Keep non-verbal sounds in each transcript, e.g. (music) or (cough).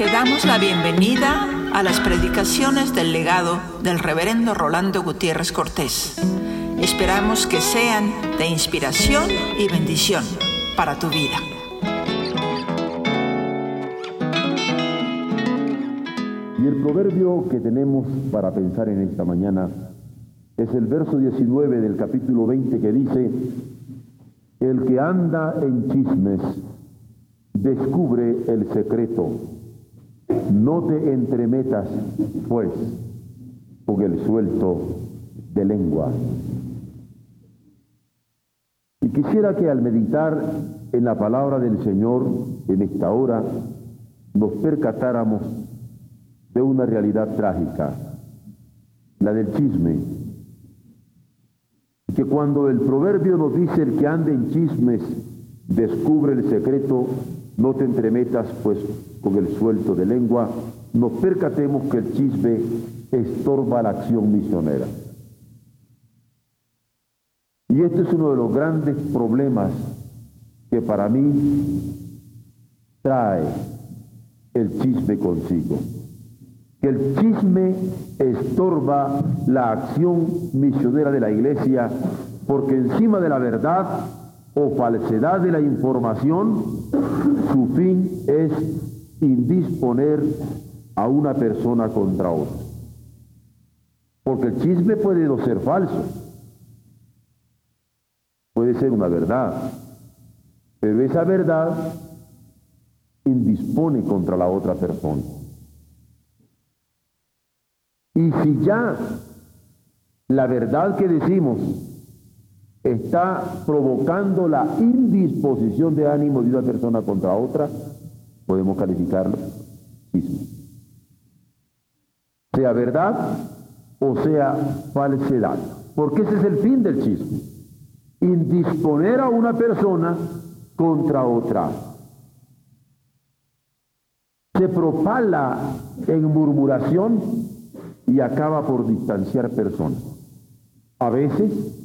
Te damos la bienvenida a las predicaciones del legado del reverendo Rolando Gutiérrez Cortés. Esperamos que sean de inspiración y bendición para tu vida. Y el proverbio que tenemos para pensar en esta mañana es el verso 19 del capítulo 20 que dice, el que anda en chismes descubre el secreto. No te entremetas, pues, con el suelto de lengua. Y quisiera que al meditar en la palabra del Señor en esta hora, nos percatáramos de una realidad trágica, la del chisme. Que cuando el proverbio nos dice el que ande en chismes descubre el secreto, no te entremetas pues con el suelto de lengua, nos percatemos que el chisme estorba la acción misionera. Y este es uno de los grandes problemas que para mí trae el chisme consigo. Que el chisme estorba la acción misionera de la iglesia porque encima de la verdad o falsedad de la información, su fin es indisponer a una persona contra otra. Porque el chisme puede no ser falso, puede ser una verdad, pero esa verdad indispone contra la otra persona. Y si ya la verdad que decimos está provocando la indisposición de ánimo de una persona contra otra, podemos calificarlo Sea verdad o sea falsedad. Porque ese es el fin del chisme. Indisponer a una persona contra otra. Se propala en murmuración y acaba por distanciar personas. A veces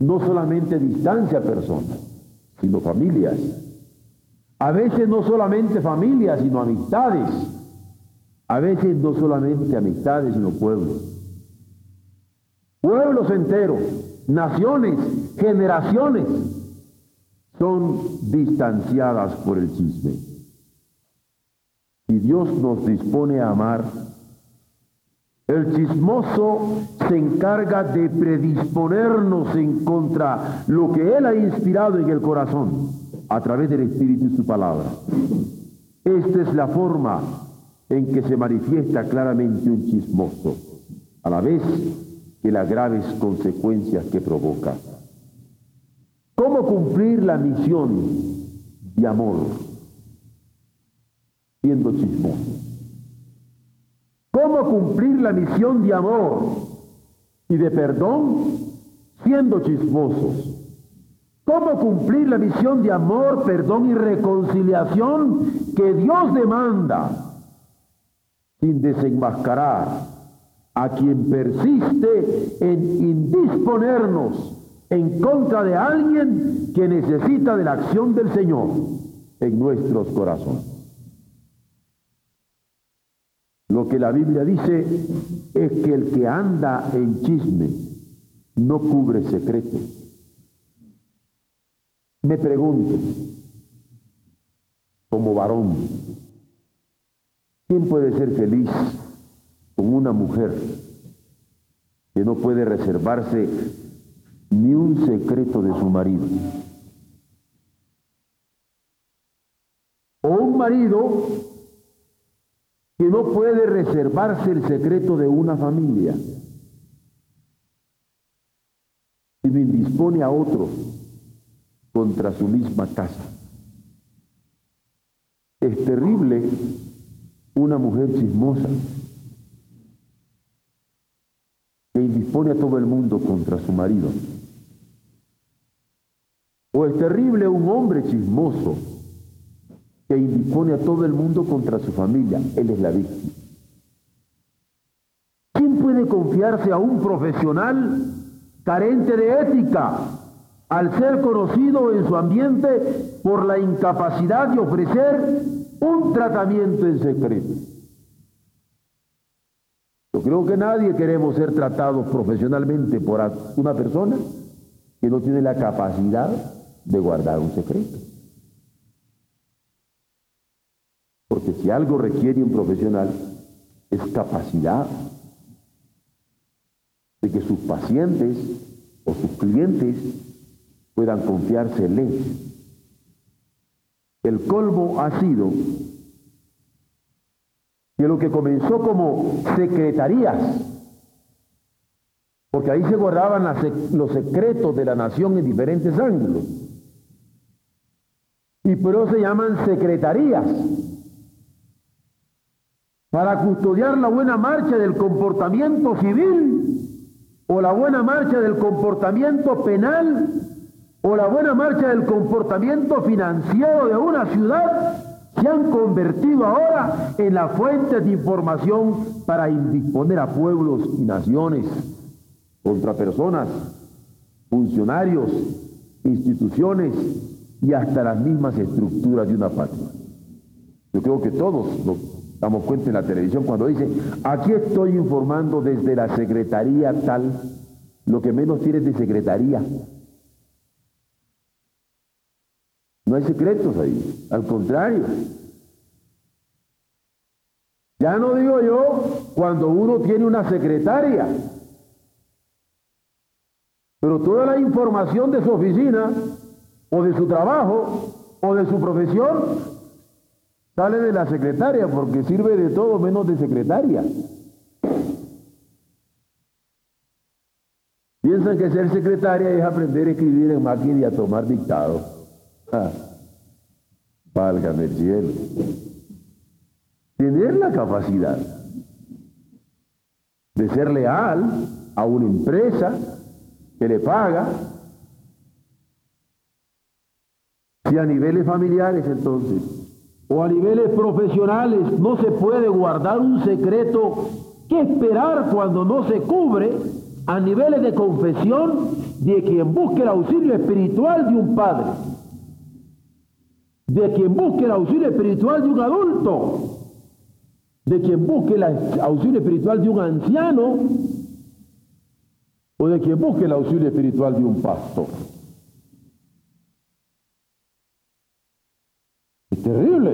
no solamente distancia personas, sino familias. A veces no solamente familias, sino amistades. A veces no solamente amistades, sino pueblos. Pueblos enteros, naciones, generaciones son distanciadas por el chisme. Y Dios nos dispone a amar el chismoso se encarga de predisponernos en contra lo que Él ha inspirado en el corazón a través del Espíritu y su palabra. Esta es la forma en que se manifiesta claramente un chismoso, a la vez que las graves consecuencias que provoca. ¿Cómo cumplir la misión de amor siendo chismoso? ¿Cómo cumplir la misión de amor y de perdón siendo chismosos? ¿Cómo cumplir la misión de amor, perdón y reconciliación que Dios demanda sin desenmascarar a quien persiste en indisponernos en contra de alguien que necesita de la acción del Señor en nuestros corazones? Lo que la Biblia dice es que el que anda en chisme no cubre secretos. Me pregunto, como varón, ¿quién puede ser feliz con una mujer que no puede reservarse ni un secreto de su marido? O un marido que no puede reservarse el secreto de una familia, sino indispone a otro contra su misma casa. Es terrible una mujer chismosa que indispone a todo el mundo contra su marido. O es terrible un hombre chismoso que indispone a todo el mundo contra su familia. Él es la víctima. ¿Quién puede confiarse a un profesional carente de ética al ser conocido en su ambiente por la incapacidad de ofrecer un tratamiento en secreto. Yo creo que nadie queremos ser tratados profesionalmente por una persona que no tiene la capacidad de guardar un secreto. Algo requiere un profesional es capacidad de que sus pacientes o sus clientes puedan confiarse en él. El colmo ha sido que lo que comenzó como secretarías, porque ahí se guardaban los secretos de la nación en diferentes ángulos, y por eso se llaman secretarías, para custodiar la buena marcha del comportamiento civil o la buena marcha del comportamiento penal o la buena marcha del comportamiento financiero de una ciudad se han convertido ahora en la fuente de información para indisponer a pueblos y naciones contra personas, funcionarios, instituciones y hasta las mismas estructuras de una patria. Yo creo que todos damos cuenta en la televisión cuando dice, aquí estoy informando desde la secretaría tal, lo que menos tiene de secretaría. No hay secretos ahí, al contrario. Ya no digo yo cuando uno tiene una secretaria, pero toda la información de su oficina o de su trabajo o de su profesión sale de la secretaria porque sirve de todo menos de secretaria. Piensan que ser secretaria es aprender a escribir en máquina y a tomar dictado. Ah, válgame el cielo. Tener la capacidad de ser leal a una empresa que le paga, si a niveles familiares entonces, o a niveles profesionales no se puede guardar un secreto, ¿qué esperar cuando no se cubre a niveles de confesión de quien busque el auxilio espiritual de un padre? de quien busque el auxilio espiritual de un adulto, de quien busque el auxilio espiritual de un anciano o de quien busque el auxilio espiritual de un pastor. Es terrible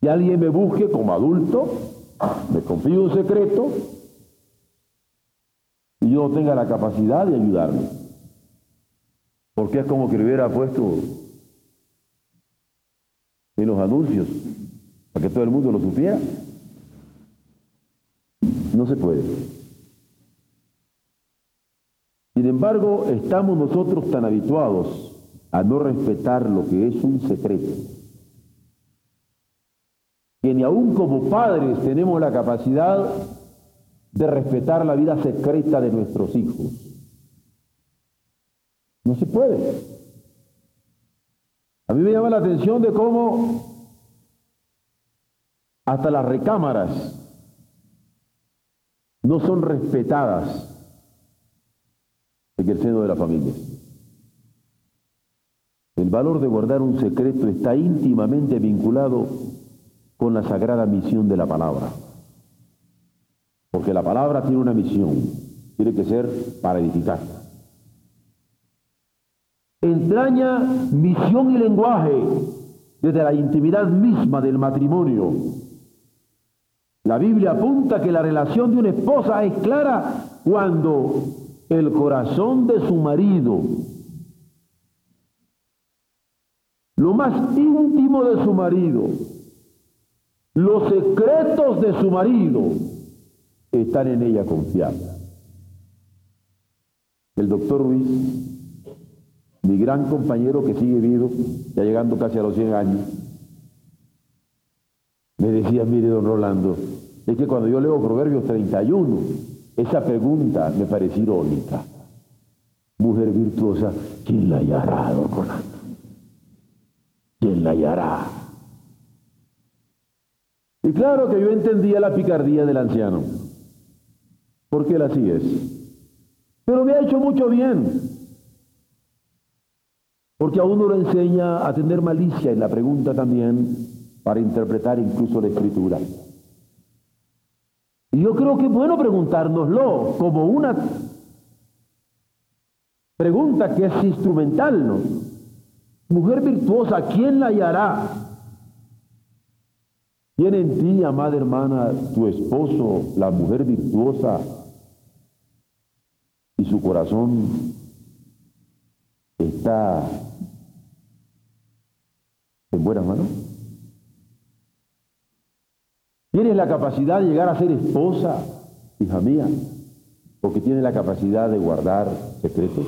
Si alguien me busque como adulto, me confíe un secreto y yo no tenga la capacidad de ayudarme. Porque es como que le hubiera puesto en los anuncios para que todo el mundo lo supiera. No se puede. Sin embargo, estamos nosotros tan habituados a no respetar lo que es un secreto, que ni aún como padres tenemos la capacidad de respetar la vida secreta de nuestros hijos. No se puede. A mí me llama la atención de cómo hasta las recámaras no son respetadas en el seno de la familia. El valor de guardar un secreto está íntimamente vinculado con la sagrada misión de la palabra. Porque la palabra tiene una misión, tiene que ser para edificar entraña misión y lenguaje desde la intimidad misma del matrimonio. La Biblia apunta que la relación de una esposa es clara cuando el corazón de su marido, lo más íntimo de su marido, los secretos de su marido, están en ella confiados. El doctor Ruiz mi gran compañero que sigue vivo, ya llegando casi a los 100 años, me decía, mire, don Rolando, es que cuando yo leo Proverbios 31, esa pregunta me pareció irónica. Mujer virtuosa, ¿quién la hallará, don Rolando? ¿Quién la? Y claro que yo entendía la picardía del anciano, porque él así es. Pero me ha hecho mucho bien. Porque a uno lo enseña a tener malicia en la pregunta también para interpretar incluso la escritura. Y yo creo que es bueno preguntárnoslo como una pregunta que es instrumental, ¿no? Mujer virtuosa, ¿quién la hallará? ¿Tiene en ti, amada hermana, tu esposo, la mujer virtuosa, y su corazón está en buenas manos? ¿Tienes la capacidad de llegar a ser esposa, hija mía? Porque tienes la capacidad de guardar secretos.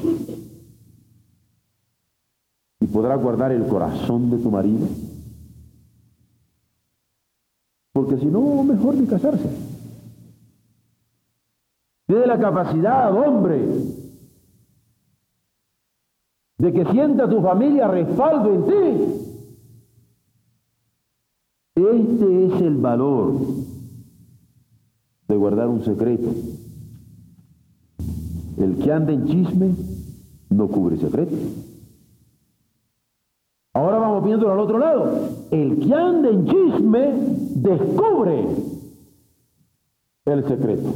¿Y podrás guardar el corazón de tu marido? Porque si no, mejor ni casarse. Tienes la capacidad, hombre, de que sienta tu familia respaldo en ti. Este es el valor de guardar un secreto. El que anda en chisme no cubre secreto. Viéndolo al otro lado. El que anda en chisme descubre el secreto.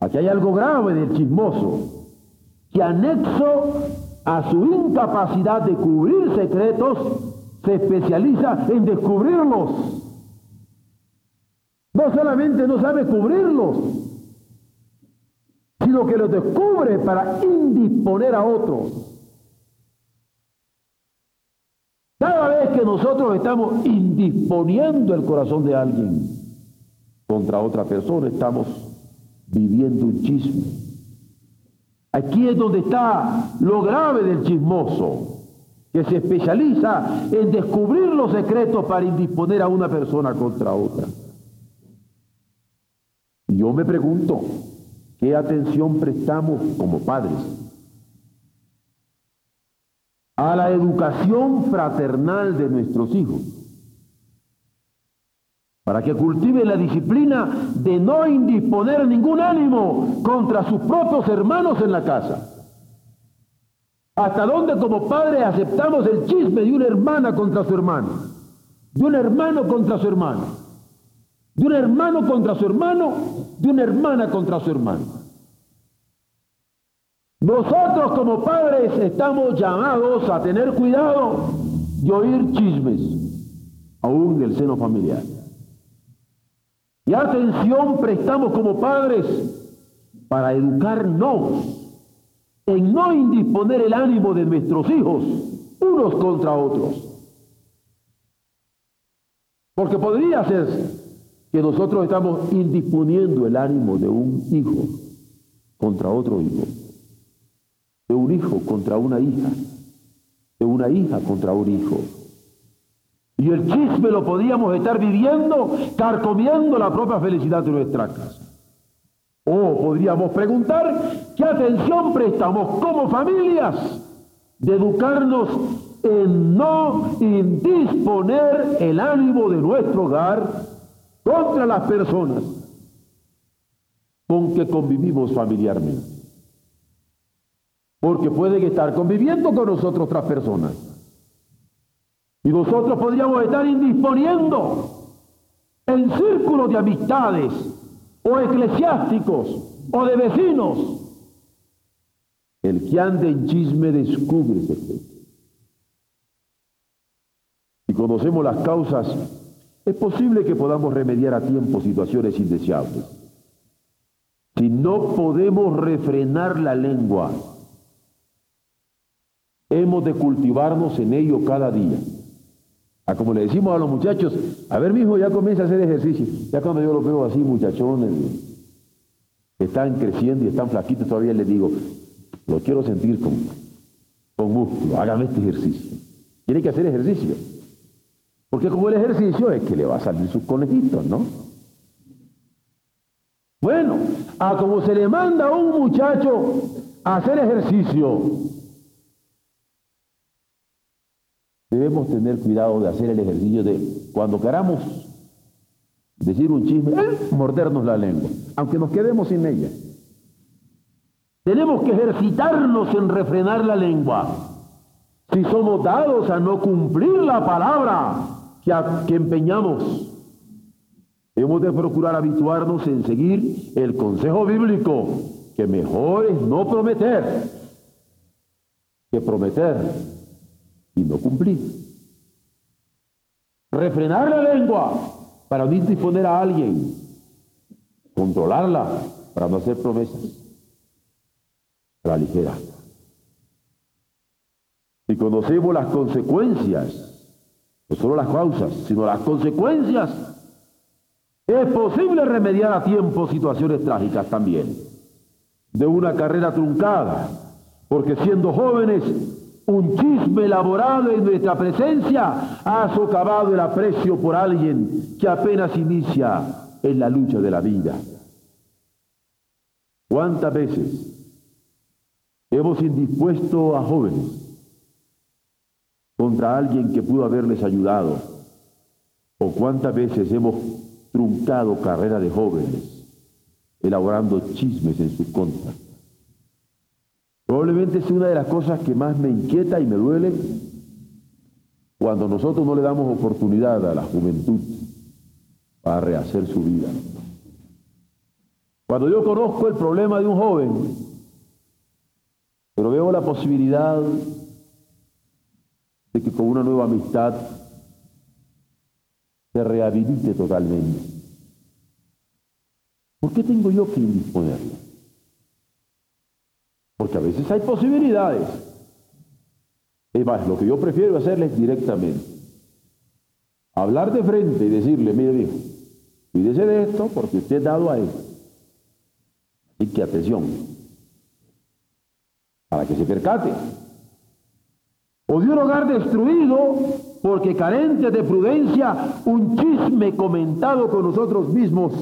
Aquí hay algo grave del chismoso, que anexo a su incapacidad de cubrir secretos, se especializa en descubrirlos. No solamente no sabe cubrirlos, sino que los descubre para indisponer a otros. Que nosotros estamos indisponiendo el corazón de alguien contra otra persona, estamos viviendo un chisme. Aquí es donde está lo grave del chismoso que se especializa en descubrir los secretos para indisponer a una persona contra otra. Y yo me pregunto, ¿qué atención prestamos como padres a la educación fraternal de nuestros hijos? Para que cultiven la disciplina de no indisponer ningún ánimo contra sus propios hermanos en la casa. ¿Hasta dónde como padres aceptamos el chisme de una hermana contra su hermano? De un hermano contra su hermano. De un hermano contra su hermano. De una hermana contra su hermano. Nosotros como padres estamos llamados a tener cuidado de oír chismes, aún del seno familiar. Y atención prestamos como padres para educarnos en no indisponer el ánimo de nuestros hijos unos contra otros. Porque podría ser que nosotros estamos indisponiendo el ánimo de un hijo contra otro hijo, de un hijo contra una hija, de una hija contra un hijo. Y el chisme lo podríamos estar viviendo, carcomiendo la propia felicidad de nuestra casa. O podríamos preguntar, ¿qué atención prestamos como familias de educarnos en no indisponer el ánimo de nuestro hogar contra las personas con que convivimos familiarmente? Porque pueden estar conviviendo con nosotros otras personas. Y nosotros podríamos estar indisponiendo en círculos de amistades o eclesiásticos o de vecinos. El que anda en chisme descubre. Si conocemos las causas, es posible que podamos remediar a tiempo situaciones indeseables. Si no podemos refrenar la lengua, hemos de cultivarnos en ello cada día. A como le decimos a los muchachos, a ver, mi hijo, ya comienza a hacer ejercicio. Ya cuando yo los veo así, muchachones, están creciendo y están flaquitos, todavía les digo, lo quiero sentir con, con músculo, hágame este ejercicio. Tiene que hacer ejercicio. Porque como el ejercicio es que le va a salir sus conejitos, ¿no? Bueno, a como se le manda a un muchacho a hacer ejercicio, debemos tener cuidado de hacer el ejercicio de cuando queramos decir un chisme, mordernos la lengua, aunque nos quedemos sin ella. Tenemos que ejercitarnos en refrenar la lengua. si somos dados a no cumplir la palabra que, empeñamos. Hemos de procurar habituarnos en seguir el consejo bíblico, que mejor es no prometer que prometer y no cumplir. Refrenar la lengua para no disponer a alguien, controlarla para no hacer promesas, la ligera. Si conocemos las consecuencias, no solo las causas, sino las consecuencias, es posible remediar a tiempo situaciones trágicas también, de una carrera truncada, porque siendo jóvenes, un chisme elaborado en nuestra presencia ha socavado el aprecio por alguien que apenas inicia en la lucha de la vida. ¿Cuántas veces hemos indispuesto a jóvenes contra alguien que pudo haberles ayudado? ¿O cuántas veces hemos truncado carrera de jóvenes elaborando chismes en su contra? Probablemente es una de las cosas que más me inquieta y me duele cuando nosotros no le damos oportunidad a la juventud para rehacer su vida. Cuando yo conozco el problema de un joven, pero veo la posibilidad de que con una nueva amistad se rehabilite totalmente. ¿Por qué tengo yo que indisponerlo? A veces hay posibilidades. Es más, lo que yo prefiero hacerles directamente. Hablar de frente y decirle, mire hijo, cuídese de esto porque usted ha dado a él. Y que atención, para que se percate. O de un hogar destruido porque carente de prudencia, un chisme comentado con nosotros mismos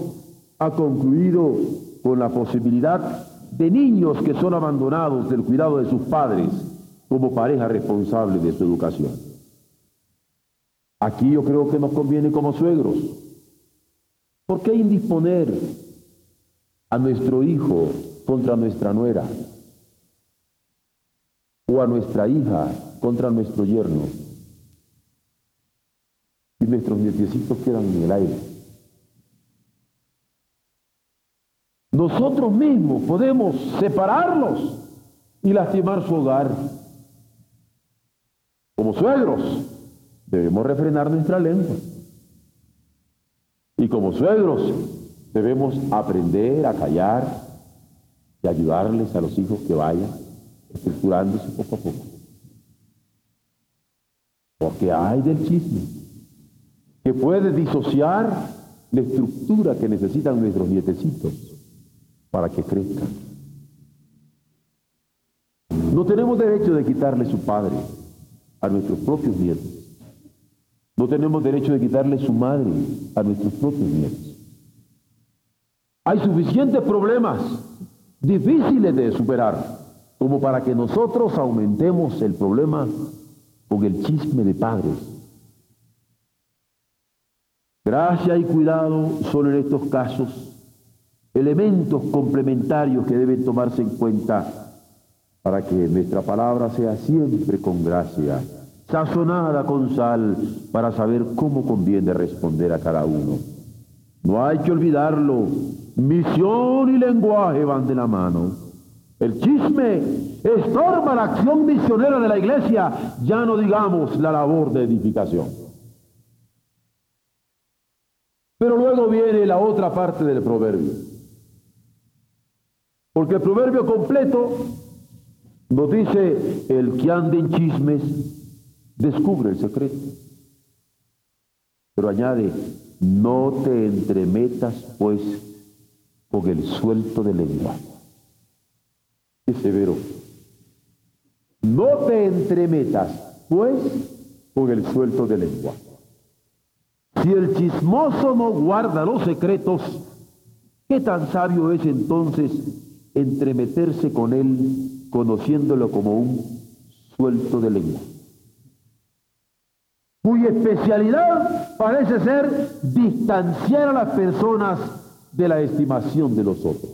ha concluido con la posibilidad de niños que son abandonados del cuidado de sus padres como pareja responsable de su educación. Aquí yo creo que nos conviene como suegros. ¿Por qué indisponer a nuestro hijo contra nuestra nuera? O a nuestra hija contra nuestro yerno? Y nuestros nietecitos quedan en el aire. Nosotros mismos podemos separarlos y lastimar su hogar. Como suegros, debemos refrenar nuestra lengua. Y como suegros, debemos aprender a callar y ayudarles a los hijos que vayan estructurándose poco a poco. Porque hay del chisme que puede disociar la estructura que necesitan nuestros nietecitos para que crezcan. No tenemos derecho de quitarle su padre a nuestros propios nietos. No tenemos derecho de quitarle su madre a nuestros propios nietos. Hay suficientes problemas difíciles de superar como para que nosotros aumentemos el problema con el chisme de padres. Gracia y cuidado son en estos casos elementos complementarios que deben tomarse en cuenta para que nuestra palabra sea siempre con gracia, sazonada con sal, para saber cómo conviene responder a cada uno. No hay que olvidarlo, misión y lenguaje van de la mano. El chisme estorba la acción misionera de la iglesia, ya no digamos la labor de edificación. Pero luego viene la otra parte del proverbio. Porque el proverbio completo nos dice, el que anda en chismes descubre el secreto. Pero añade, no te entremetas pues con el suelto de lengua. Qué severo. No te entremetas pues con el suelto de lengua. Si el chismoso no guarda los secretos, ¿qué tan sabio es entonces entremeterse con él conociéndolo como un suelto de lengua, cuya especialidad parece ser distanciar a las personas de la estimación de los otros.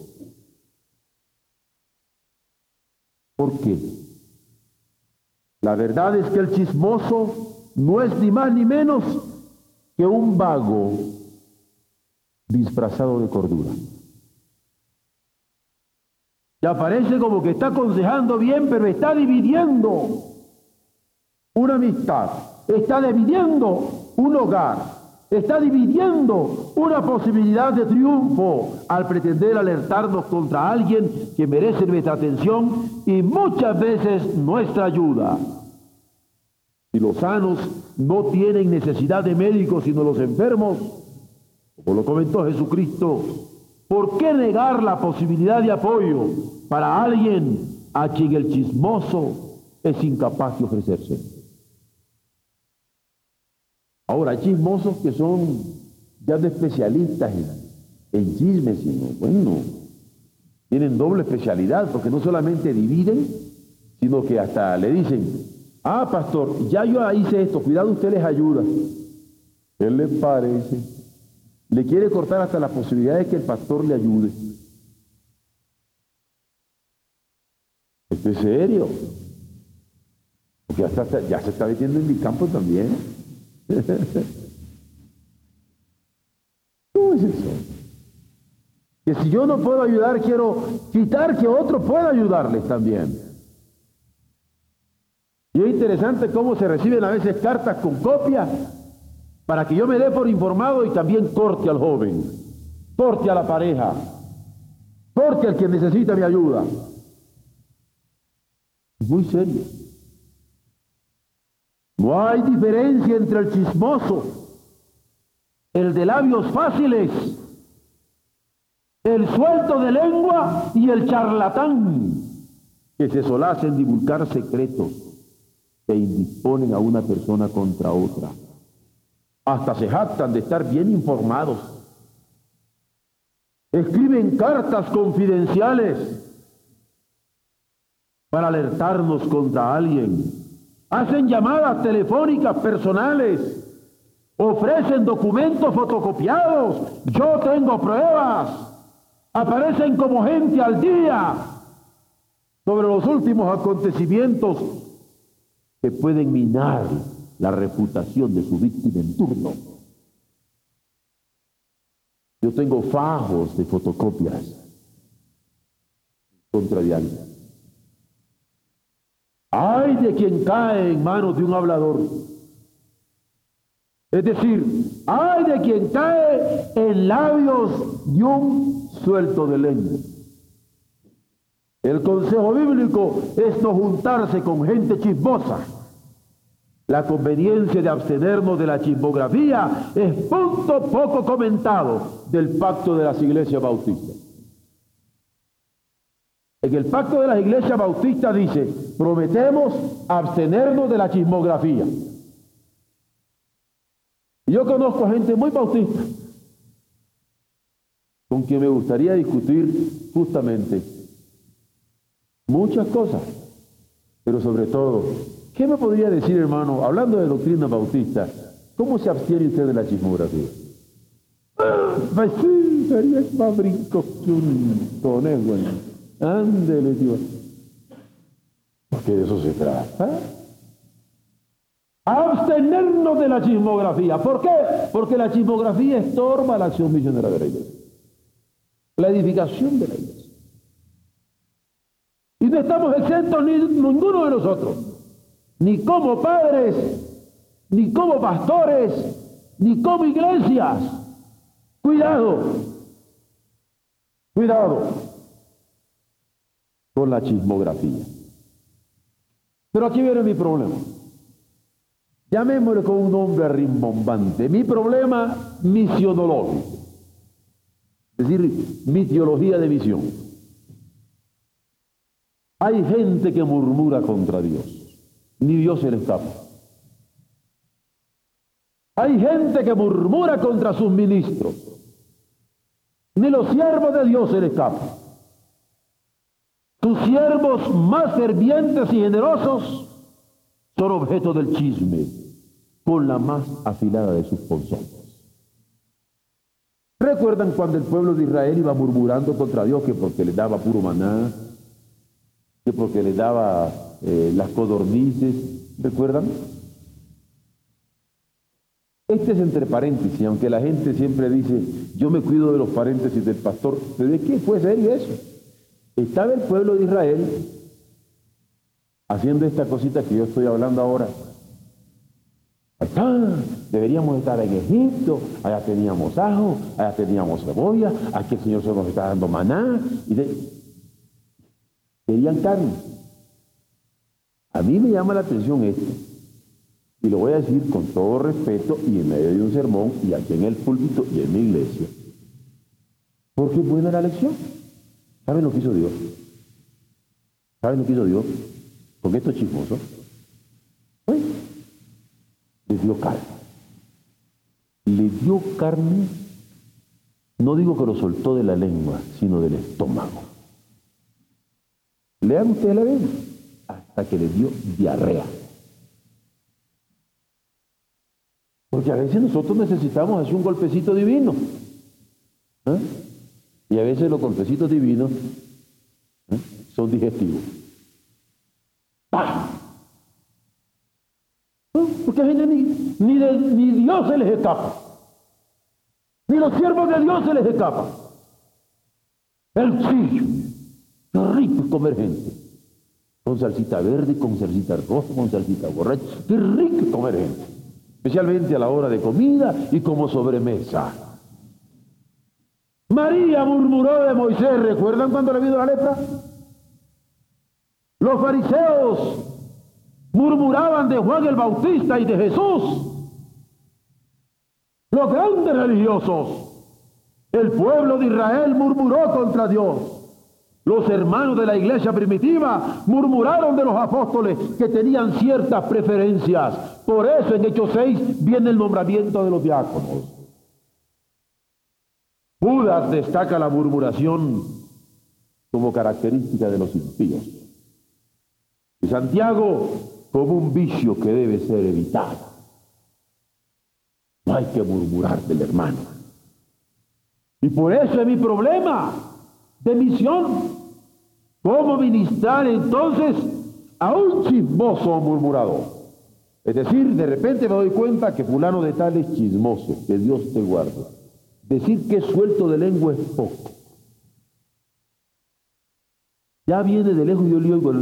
¿Por qué? La verdad es que el chismoso no es ni más ni menos que un vago disfrazado de cordura. Ya parece como que está aconsejando bien, pero está dividiendo una amistad, está dividiendo un hogar, está dividiendo una posibilidad de triunfo al pretender alertarnos contra alguien que merece nuestra atención y muchas veces nuestra ayuda. Si los sanos no tienen necesidad de médicos sino los enfermos, como lo comentó Jesucristo, ¿por qué negar la posibilidad de apoyo para alguien a quien el chismoso es incapaz de ofrecerse? Ahora, hay chismosos que son ya de especialistas en, en chismes, sino, bueno, tienen doble especialidad, porque no solamente dividen, sino que hasta le dicen, ah, pastor, ya yo hice esto, cuidado, usted les ayuda. ¿Qué le parece? Le quiere cortar hasta la posibilidad de que el pastor le ayude. Esto es serio. Porque ya, se está metiendo en mi campo también. (laughs) ¿Cómo es eso? Que si yo no puedo ayudar, quiero quitar que otro pueda ayudarles también. Y es interesante cómo se reciben a veces cartas con copia para que yo me dé por informado y también corte al joven, corte a la pareja, corte al que necesita mi ayuda. Muy serio. No hay diferencia entre el chismoso, el de labios fáciles, el suelto de lengua y el charlatán que se solace en divulgar secretos que indisponen a una persona contra otra. Hasta se jactan de estar bien informados. Escriben cartas confidenciales para alertarnos contra alguien. Hacen llamadas telefónicas personales. Ofrecen documentos fotocopiados. Yo tengo pruebas. Aparecen como gente al día sobre los últimos acontecimientos que pueden minar la reputación de su víctima en turno. Yo tengo fajos de fotocopias contra alguien. Hay de quien cae en manos de un hablador. Es decir, hay de quien cae en labios de un suelto de lengua. El consejo bíblico es no juntarse con gente chismosa la conveniencia de abstenernos de la chismografía es punto poco comentado del pacto de las iglesias bautistas. En el pacto de las iglesias bautistas dice, prometemos abstenernos de la chismografía. Yo conozco gente muy bautista con quien me gustaría discutir justamente muchas cosas, pero sobre todo ¿Qué me podría decir, hermano, hablando de doctrina bautista, cómo se abstiene usted de la chismografía? Ah, pues conejo. Ándele, tío. Porque de eso se trata. Abstenernos de la chismografía. ¿Por qué? Porque la chismografía estorba la acción misionera de la iglesia. La edificación de la iglesia. Y no estamos exentos ni ninguno de nosotros ni como padres, ni como pastores, ni como iglesias. Cuidado, cuidado con la chismografía. Pero aquí viene mi problema. Llamémosle con un nombre rimbombante. Mi problema misionológico. Es decir, mi teología de misión. Hay gente que murmura contra Dios ni Dios se le escapa. Hay gente que murmura contra sus ministros, ni los siervos de Dios se le escapan. Sus siervos más fervientes y generosos son objeto del chisme con la más afilada de sus ponzones. ¿Recuerdan cuando el pueblo de Israel iba murmurando contra Dios que porque le daba puro maná, que porque le daba eh, las codornices, ¿recuerdan? Este es entre paréntesis, aunque la gente siempre dice, yo me cuido de los paréntesis del pastor, ¿de qué fue serio eso? Estaba el pueblo de Israel haciendo esta cosita que yo estoy hablando ahora. Acá deberíamos estar en Egipto, allá teníamos ajo, allá teníamos cebolla, aquí el Señor se nos está dando maná. Y Querían carne. A mí me llama la atención esto, y lo voy a decir con todo respeto y en medio de un sermón y aquí en el púlpito y en mi iglesia, porque es buena la lección. ¿Saben lo que hizo Dios? ¿Saben lo que hizo Dios? Con estos chismosos. Pues, les dio carne. Le dio carne, no digo que lo soltó de la lengua, sino del estómago. Lean ustedes la Biblia, hasta que le dio diarrea. Porque a veces nosotros necesitamos hacer un golpecito divino. ¿eh? Y a veces los golpecitos divinos ¿eh? son digestivos. ¡Pah! Porque a veces ni, Dios se les escapa. Ni los siervos de Dios se les escapa. El chillo. Qué rico comer gente. Con salsita verde, con salsita roja, con salsita borracha. Qué rico comer gente especialmente a la hora de comida y como sobremesa. María murmuró de Moisés, ¿recuerdan cuando le vino la lepra? Los fariseos murmuraban de Juan el Bautista y de Jesús. Los grandes religiosos, el pueblo de Israel murmuró contra Dios. Los hermanos de la iglesia primitiva murmuraron de los apóstoles que tenían ciertas preferencias. Por eso en Hechos 6 viene el nombramiento de los diáconos. Judas destaca la murmuración como característica de los impíos. Y Santiago como un vicio que debe ser evitado. No hay que murmurar del hermano. Y por eso es mi problema de misión. ¿Cómo ministrar entonces a un chismoso murmurador? Es decir, de repente me doy cuenta que fulano de tal es chismoso, que Dios te guarde. Decir que suelto de lengua es poco. Ya viene de lejos y yo le oigo.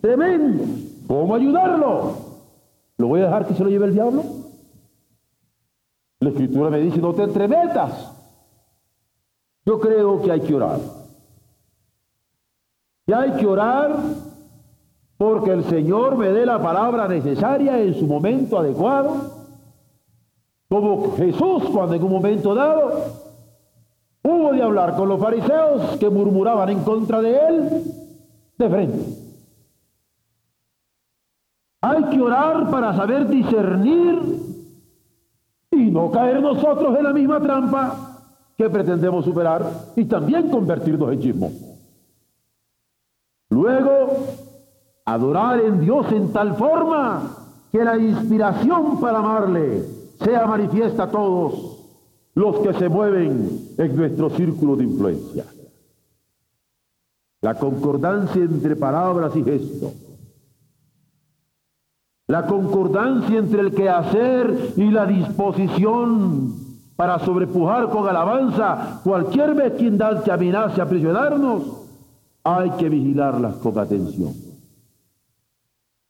Tremendo. ¿Cómo ayudarlo? ¿Lo voy a dejar que se lo lleve el diablo? La escritura me dice, no te entremetas. Yo creo que hay que orar. Y hay que orar porque el Señor me dé la palabra necesaria en su momento adecuado, como Jesús cuando en un momento dado hubo de hablar con los fariseos que murmuraban en contra de él de frente. Hay que orar para saber discernir y no caer nosotros en la misma trampa que pretendemos superar y también convertirnos en chismo. Luego, adorar en Dios en tal forma que la inspiración para amarle sea manifiesta a todos los que se mueven en nuestro círculo de influencia. La concordancia entre palabras y gestos. La concordancia entre el quehacer y la disposición para sobrepujar con alabanza cualquier mezquindad que amenace a aprisionarnos, hay que vigilarlas con atención.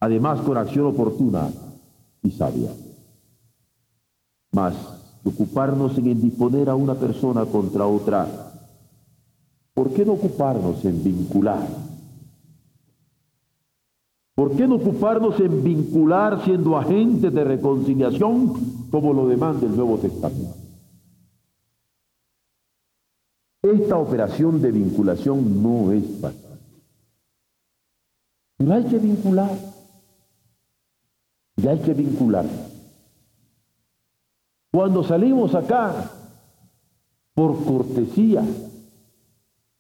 Además, con acción oportuna y sabia. Mas, ocuparnos en disponer a una persona contra otra, ¿por qué no ocuparnos en vincular? ¿Por qué no ocuparnos en vincular siendo agentes de reconciliación como lo demanda el Nuevo Testamento? Esta operación de vinculación no es fácil. Pero hay que vincular. Y hay que vincular. Cuando salimos acá, por cortesía,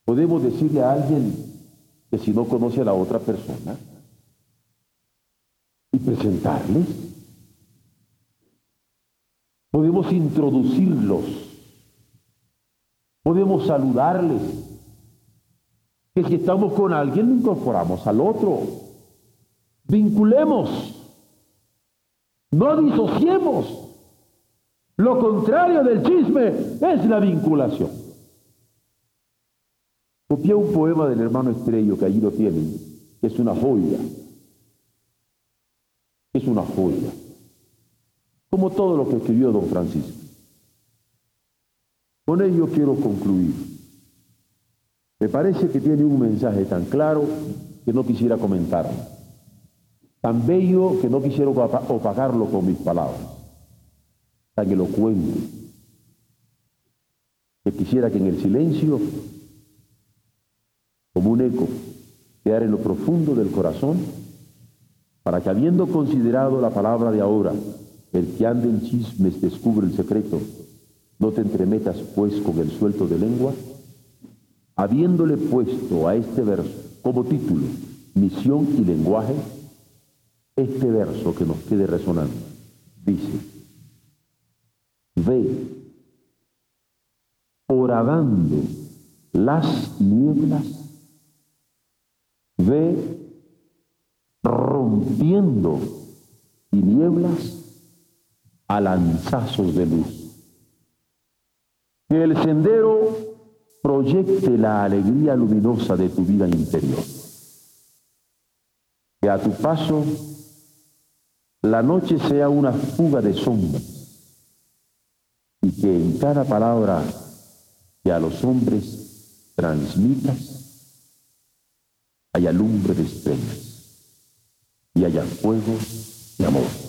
podemos decirle a alguien que si no conoce a la otra persona y presentarles, podemos introducirlos Podemos saludarles. que si estamos con alguien incorporamos al otro. Vinculemos. No disociemos. Lo contrario del chisme es la vinculación. Copié un poema del hermano Estrello, que allí lo tienen, es una joya. Es una joya. Como todo lo que escribió don Francisco. Con ello quiero concluir. Me parece que tiene un mensaje tan claro que no quisiera comentarlo. Tan bello que no quisiera opacarlo con mis palabras. Tan elocuente que quisiera que en el silencio, como un eco, quedara en lo profundo del corazón, para que habiendo considerado la palabra de ahora, el que ande en chismes descubre el secreto, no te entremetas pues con el suelto de lengua, habiéndole puesto a este verso como título misión y lenguaje, este verso que nos quede resonando dice, ve horadando las nieblas, ve rompiendo tinieblas a lanzazos de luz. Que el sendero proyecte la alegría luminosa de tu vida interior. Que a tu paso la noche sea una fuga de sombras y que en cada palabra que a los hombres transmitas haya lumbre de estrellas y haya fuego de amor.